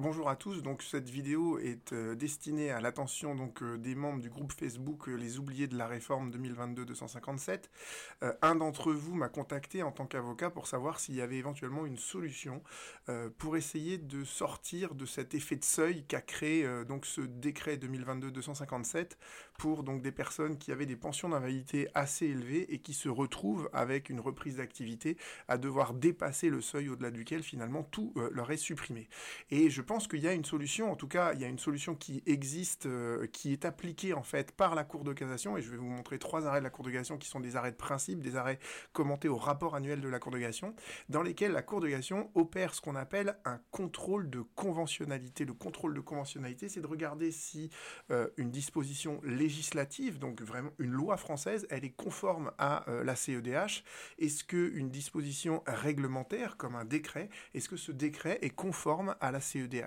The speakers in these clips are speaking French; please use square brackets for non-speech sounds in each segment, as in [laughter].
Bonjour à tous, donc cette vidéo est euh, destinée à l'attention donc euh, des membres du groupe Facebook euh, Les Oubliés de la Réforme 2022-257. un d'entre vous m'a contacté en tant qu'avocat pour savoir s'il y avait éventuellement une solution pour essayer de sortir de cet effet de seuil qu'a créé donc ce décret 2022-257 pour donc des personnes qui avaient des pensions d'invalidité assez élevées et qui se retrouvent avec une reprise d'activité à devoir dépasser le seuil au-delà duquel finalement tout leur est supprimé. Et je pense qu'il y a une solution, en tout cas, il y a une solution qui existe, euh, qui est appliquée en fait par la Cour de cassation, et je vais vous montrer trois arrêts de la Cour de cassation qui sont des arrêts de principe, des arrêts commentés au rapport annuel de la Cour de cassation, dans lesquels la Cour de cassation opère ce qu'on appelle un contrôle de conventionnalité. Le contrôle de conventionnalité, c'est de regarder si euh, une disposition législative, donc vraiment une loi française, elle est conforme à euh, la CEDH. Est-ce que une disposition réglementaire, comme un décret, est-ce que ce décret est conforme à la CEDH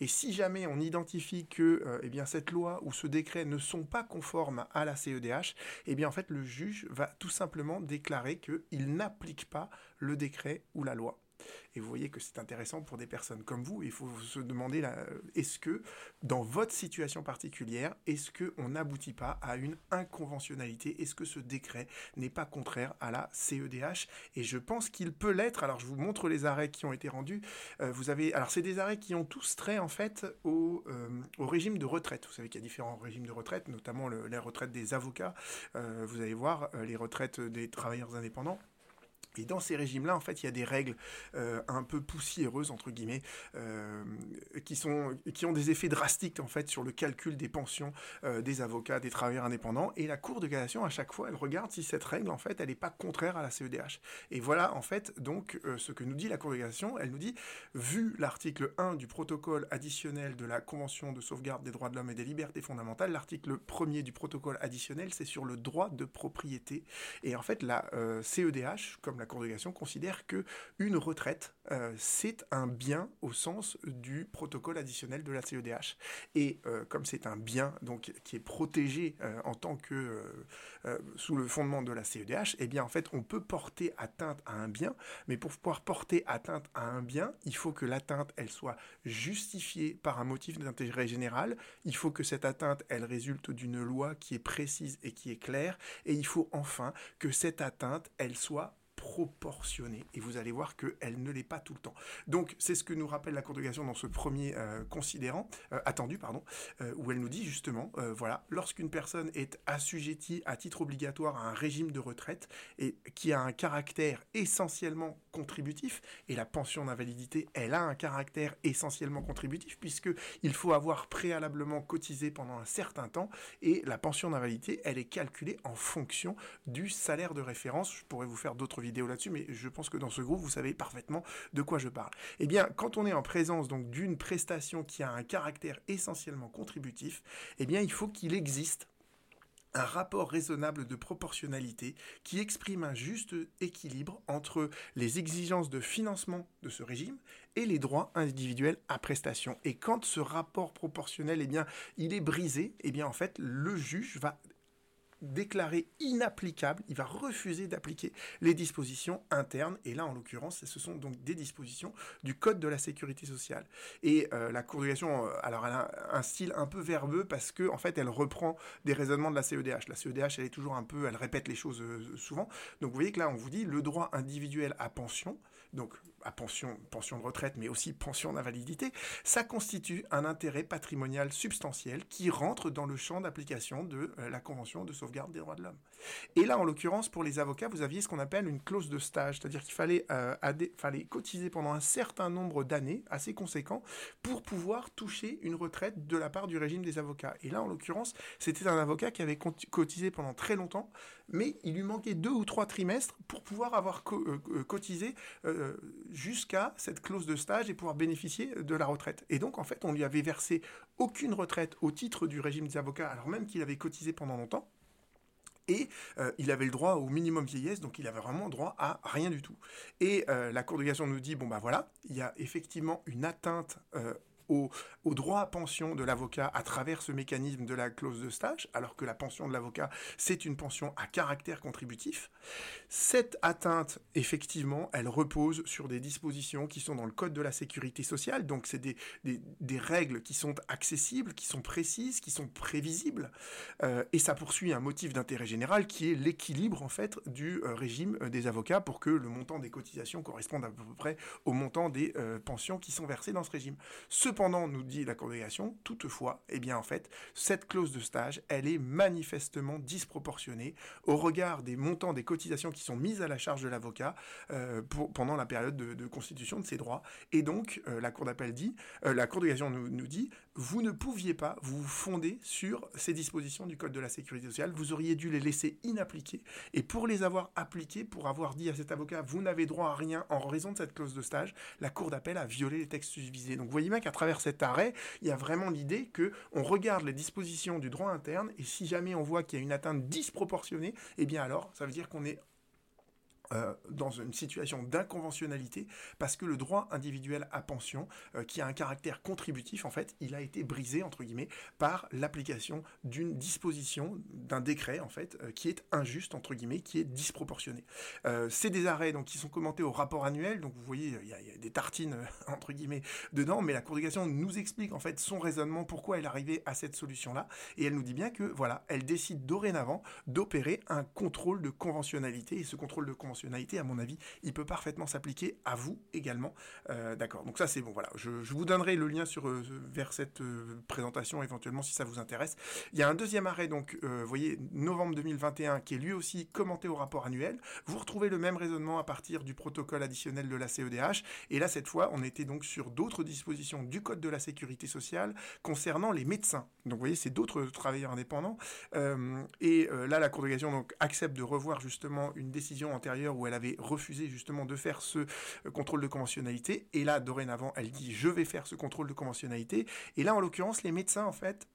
et si jamais on identifie que euh, eh cette loi ou ce décret ne sont pas conformes à la CEDH, eh bien en fait le juge va tout simplement déclarer qu'il n'applique pas le décret ou la loi. Et vous voyez que c'est intéressant pour des personnes comme vous. Il faut se demander, est-ce que dans votre situation particulière, est-ce qu'on n'aboutit pas à une inconventionnalité? Est-ce que ce décret n'est pas contraire à la CEDH Et je pense qu'il peut l'être. Alors je vous montre les arrêts qui ont été rendus. Euh, vous avez, alors c'est des arrêts qui ont tous trait en fait au, euh, au régime de retraite. Vous savez qu'il y a différents régimes de retraite, notamment le, les retraites des avocats. Euh, vous allez voir les retraites des travailleurs indépendants. Et dans ces régimes-là, en fait, il y a des règles euh, un peu poussiéreuses entre guillemets, euh, qui sont, qui ont des effets drastiques en fait sur le calcul des pensions euh, des avocats, des travailleurs indépendants. Et la Cour de cassation, à chaque fois, elle regarde si cette règle, en fait, elle n'est pas contraire à la CEDH. Et voilà, en fait, donc, ce que nous dit la Cour de cassation. Elle nous dit, vu l'article 1 du protocole additionnel de la Convention de sauvegarde des droits de l'homme et des libertés fondamentales, l'article 1er du protocole additionnel, c'est sur le droit de propriété. Et en fait, la CEDH, comme la congrégation considère que une retraite, euh, c'est un bien au sens du protocole additionnel de la CEDH. Et euh, comme c'est un bien donc qui est protégé euh, en tant que sous le fondement de la CEDH, eh bien en fait on peut porter atteinte à un bien, mais pour pouvoir porter atteinte à un bien, il faut que l'atteinte elle soit justifiée par un motif d'intérêt général. Il faut que cette atteinte elle résulte d'une loi qui est précise et qui est claire, et il faut enfin que cette atteinte elle soit proportionnée. Et vous allez voir qu'elle ne l'est pas tout le temps. Donc, c'est ce que nous rappelle la cassation dans ce premier euh, considérant, euh, attendu, pardon, euh, où elle nous dit justement, voilà, lorsqu'une personne est assujettie à titre obligatoire à un régime de retraite et qui a un caractère essentiellement contributif, et la pension d'invalidité, elle a un caractère essentiellement contributif, puisque il faut avoir préalablement cotisé pendant un certain temps, et la pension d'invalidité, elle est calculée en fonction du salaire de référence. Je pourrais vous faire d'autres vidéos là-dessus, mais je pense que dans ce groupe, vous savez parfaitement de quoi je parle. Eh bien, quand on est en présence donc d'une prestation qui a un caractère essentiellement contributif, eh bien, il faut qu'il existe un rapport raisonnable de proportionnalité qui exprime un juste équilibre entre les exigences de financement de ce régime et les droits individuels à prestation. Et quand ce rapport proportionnel, eh bien, il est brisé, eh bien, en fait, le juge va déclaré inapplicable, il va refuser d'appliquer les dispositions internes, et là en l'occurrence ce sont donc des dispositions du Code de la Sécurité sociale. Et euh, la cassation, euh, alors elle a un style un peu verbeux parce que en fait elle reprend des raisonnements de la CEDH. La CEDH elle est toujours un peu, elle répète les choses euh, souvent. Donc vous voyez que là on vous dit le droit individuel à pension, donc à pension, de retraite, mais aussi pension d'invalidité, ça constitue un intérêt patrimonial substantiel qui rentre dans le champ d'application de la Convention de sauvegarde garde des droits de l'homme. Et là, en l'occurrence, pour les avocats, vous aviez ce qu'on appelle une clause de stage, c'est-à-dire qu'il fallait, euh, fallait cotiser pendant un certain nombre d'années, assez conséquent, pour pouvoir toucher une retraite de la part du régime des avocats. Et là, en l'occurrence, c'était un avocat qui avait cotisé pendant très longtemps, mais il lui manquait deux ou trois trimestres pour pouvoir avoir euh, euh, cotisé euh, jusqu'à cette clause de stage et pouvoir bénéficier de la retraite. Et donc, en fait, on lui avait versé aucune retraite au titre du régime des avocats, alors même qu'il avait cotisé pendant longtemps et euh, il avait le droit au minimum vieillesse, donc il avait vraiment droit à rien du tout. Et euh, la Cour de cassation nous dit, bon bah voilà, il y a effectivement une atteinte euh, au, au droit à pension de l'avocat à travers ce mécanisme de la clause de stage, alors que la pension de l'avocat, c'est une pension à caractère contributif. Cette atteinte, effectivement, elle repose sur des dispositions qui sont dans le Code de la sécurité sociale, donc c'est des, des, règles qui sont accessibles, qui sont précises, qui sont prévisibles, euh, et ça poursuit un motif d'intérêt général qui est l'équilibre, en fait, du euh, régime euh, des avocats pour que le montant des cotisations corresponde à peu près au montant des pensions qui sont versées dans ce régime. Cependant, nous dit la congrégation, toutefois, eh bien en fait, cette clause de stage, elle est manifestement disproportionnée au regard des montants des cotisations qui sont mises à la charge de l'avocat euh, pendant la période de, constitution de ses droits. Et donc, euh, la Cour d'appel dit, euh, la congrégation nous, nous dit, vous ne pouviez pas vous fonder sur ces dispositions du Code de la sécurité sociale, vous auriez dû les laisser inappliquées. Et pour les avoir appliquées, pour avoir dit à cet avocat, vous n'avez droit à rien en raison de cette clause de stage, la Cour d'appel a violé les textes visés. Donc voyez bien qu'à travers cet arrêt, il y a vraiment l'idée que on regarde les dispositions du droit interne et si jamais on voit qu'il y a une atteinte disproportionnée, eh bien alors ça veut dire qu'on est euh, dans une situation d'inconventionnalité parce que le droit individuel à pension, euh, qui a un caractère contributif, en fait, il a été brisé, entre guillemets, par l'application d'une disposition, d'un décret, en fait, euh, qui est injuste, entre guillemets, qui est disproportionné. C'est des arrêts donc, qui sont commentés au rapport annuel, donc vous voyez, il y, a des tartines, [laughs] entre guillemets, dedans, mais la Cour nous explique, en fait, son raisonnement, pourquoi elle est arrivée à cette solution-là, et elle nous dit bien que, voilà, elle décide dorénavant d'opérer un contrôle de conventionnalité, et ce contrôle de conventionnalité à mon avis, il peut parfaitement s'appliquer à vous également. Euh, D'accord. Donc ça, c'est bon. Voilà. Je, vous donnerai le lien sur euh, vers cette euh, présentation éventuellement si ça vous intéresse. Il y a un deuxième arrêt, donc, vous voyez, novembre 2021, qui est lui aussi commenté au rapport annuel. Vous retrouvez le même raisonnement à partir du protocole additionnel de la CEDH. Et là, cette fois, on était donc sur d'autres dispositions du Code de la sécurité sociale concernant les médecins. Donc, vous voyez, c'est d'autres travailleurs indépendants. Et là, la Cour de donc accepte de revoir justement une décision antérieure où elle avait refusé justement de faire ce euh, contrôle de conventionnalité. Et là, dorénavant, elle dit je vais faire ce contrôle de conventionnalité. Et là, en l'occurrence, les médecins, en fait,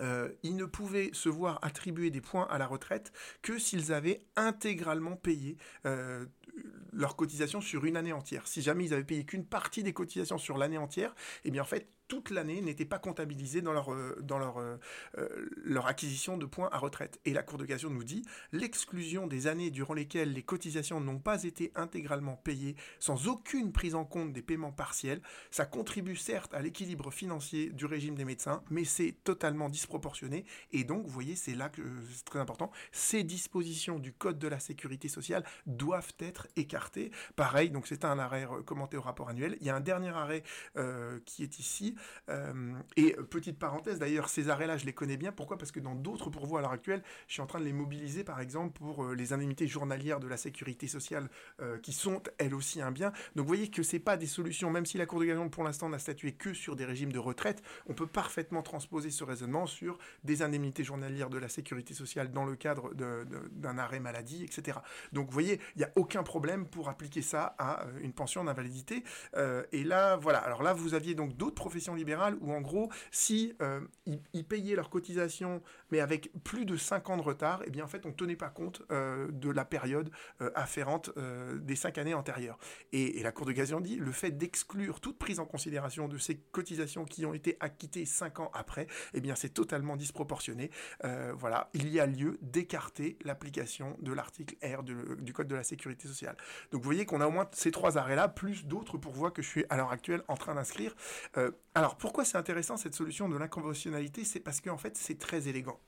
euh, ils ne pouvaient se voir attribuer des points à la retraite que s'ils avaient intégralement payé euh, leurs cotisations sur une année entière. Si jamais ils avaient payé qu'une partie des cotisations sur l'année entière, eh bien en fait, toute l'année n'était pas comptabilisée dans leur, euh, dans leur, euh, leur acquisition de points à retraite. Et la Cour de cassation nous dit l'exclusion des années durant lesquelles les cotisations n'ont pas été intégralement payées sans aucune prise en compte des paiements partiels, ça contribue certes à l'équilibre financier du régime des médecins, mais c'est totalement disproportionné. Et donc, vous voyez, c'est là que c'est très important. Ces dispositions du Code de la sécurité sociale doivent être écartées. Pareil, donc c'est un arrêt commenté au rapport annuel. Il y a un dernier arrêt euh, qui est ici euh, et petite parenthèse, d'ailleurs, ces arrêts-là, je les connais bien. Pourquoi? Parce que dans d'autres pourvois à l'heure actuelle, je suis en train de les mobiliser, par exemple, pour euh, les indemnités journalières de la sécurité sociale, euh, qui sont elles aussi un bien. Donc, vous voyez que c'est pas des solutions, même si la Cour de cassation, pour l'instant, n'a statué que sur des régimes de retraite, on peut parfaitement transposer ce raisonnement sur des indemnités journalières de la sécurité sociale dans le cadre d'un arrêt maladie, etc. Donc, vous voyez, il n'y a aucun problème pour appliquer ça à euh, une pension d'invalidité. Euh, et là, voilà. Alors là, vous aviez donc d'autres professions libérales où, en gros, si euh, ils, payaient leurs cotisations, mais avec plus de 5 ans de retard, eh bien, en fait, on tenait pas compte euh, de la période euh, afférente des 5 années antérieures. Et, et, la Cour de cassation dit le fait d'exclure toute prise en considération de ces cotisations qui ont été acquittées 5 ans après, eh bien, c'est totalement disproportionné. Voilà, il y a lieu d'écarter l'application de l'article R du Code de la sécurité sociale. Donc, vous voyez qu'on a au moins ces trois arrêts-là, plus d'autres pourvois que je suis à l'heure actuelle en train d'inscrire. Alors, pourquoi c'est intéressant cette solution de l'inconventionnalité? C'est parce qu'en fait, c'est très élégant.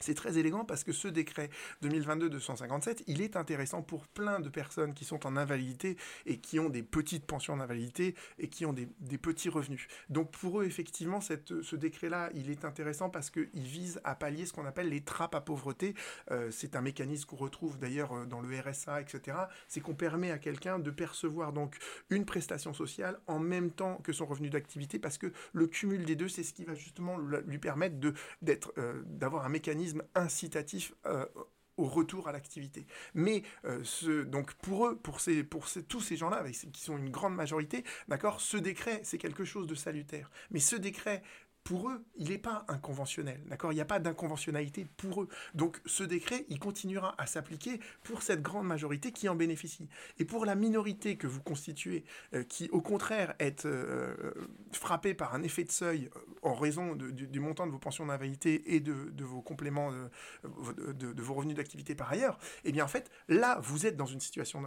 C'est très élégant parce que ce décret 2022-257, il est intéressant pour plein de personnes qui sont en invalidité et qui ont des petites pensions d'invalidité et qui ont des, petits revenus. Donc pour eux, effectivement, ce décret-là, il est intéressant parce qu'il vise à pallier ce qu'on appelle les trappes à pauvreté. Euh, c'est un mécanisme qu'on retrouve d'ailleurs dans le RSA, etc. C'est qu'on permet à quelqu'un de percevoir donc une prestation sociale en même temps que son revenu d'activité parce que le cumul des deux, c'est ce qui va justement lui permettre euh, d'avoir un mécanisme incitatif euh, au retour à l'activité. Mais euh, ce, donc pour eux, pour, ces, pour tous ces gens-là, qui sont une grande majorité, d'accord, ce décret, c'est quelque chose de salutaire. Mais ce décret pour eux, il n'est pas inconventionnel. D'accord? Il n'y a pas d'inconventionnalité pour eux. Donc ce décret, il continuera à s'appliquer pour cette grande majorité qui en bénéficie. Et pour la minorité que vous constituez, euh, qui au contraire est euh, frappée par un effet de seuil euh, en raison du, montant de vos pensions d'invalidité et de, vos compléments de, de vos revenus d'activité par ailleurs, eh bien en fait, là, vous êtes dans une situation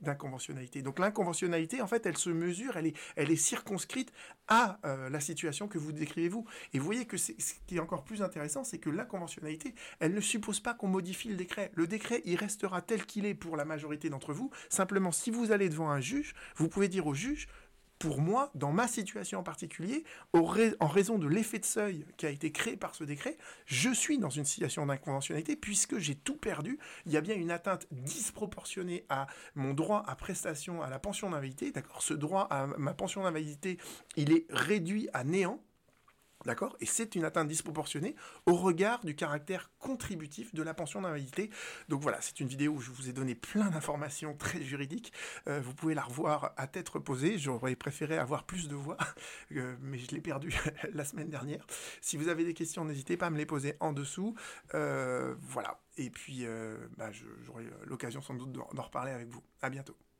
d'inconventionnalité. Donc l'inconventionnalité, en fait, elle se mesure, elle est, elle est circonscrite à la situation que vous décrivez-vous. Et vous voyez que ce qui est encore plus intéressant, c'est que la conventionnalité, elle ne suppose pas qu'on modifie le décret. Le décret, il restera tel qu'il est pour la majorité d'entre vous. Simplement, si vous allez devant un juge, vous pouvez dire au juge, pour moi, dans ma situation en particulier, en raison de l'effet de seuil qui a été créé par ce décret, je suis dans une situation d'inconventionnalité puisque j'ai tout perdu. Il y a bien une atteinte disproportionnée à mon droit à prestation, à la pension d'invalidité. D'accord Ce droit à ma pension d'invalidité, il est réduit à néant D'accord? Et c'est une atteinte disproportionnée au regard du caractère contributif de la pension d'invalidité. Donc voilà, c'est une vidéo où je vous ai donné plein d'informations très juridiques. Euh, vous pouvez la revoir à tête reposée. J'aurais préféré avoir plus de voix, [laughs] euh, mais je l'ai perdu [laughs] la semaine dernière. Si vous avez des questions, n'hésitez pas à me les poser en dessous. Euh, voilà. Et puis, bah, j'aurai l'occasion sans doute d'en reparler avec vous. À bientôt.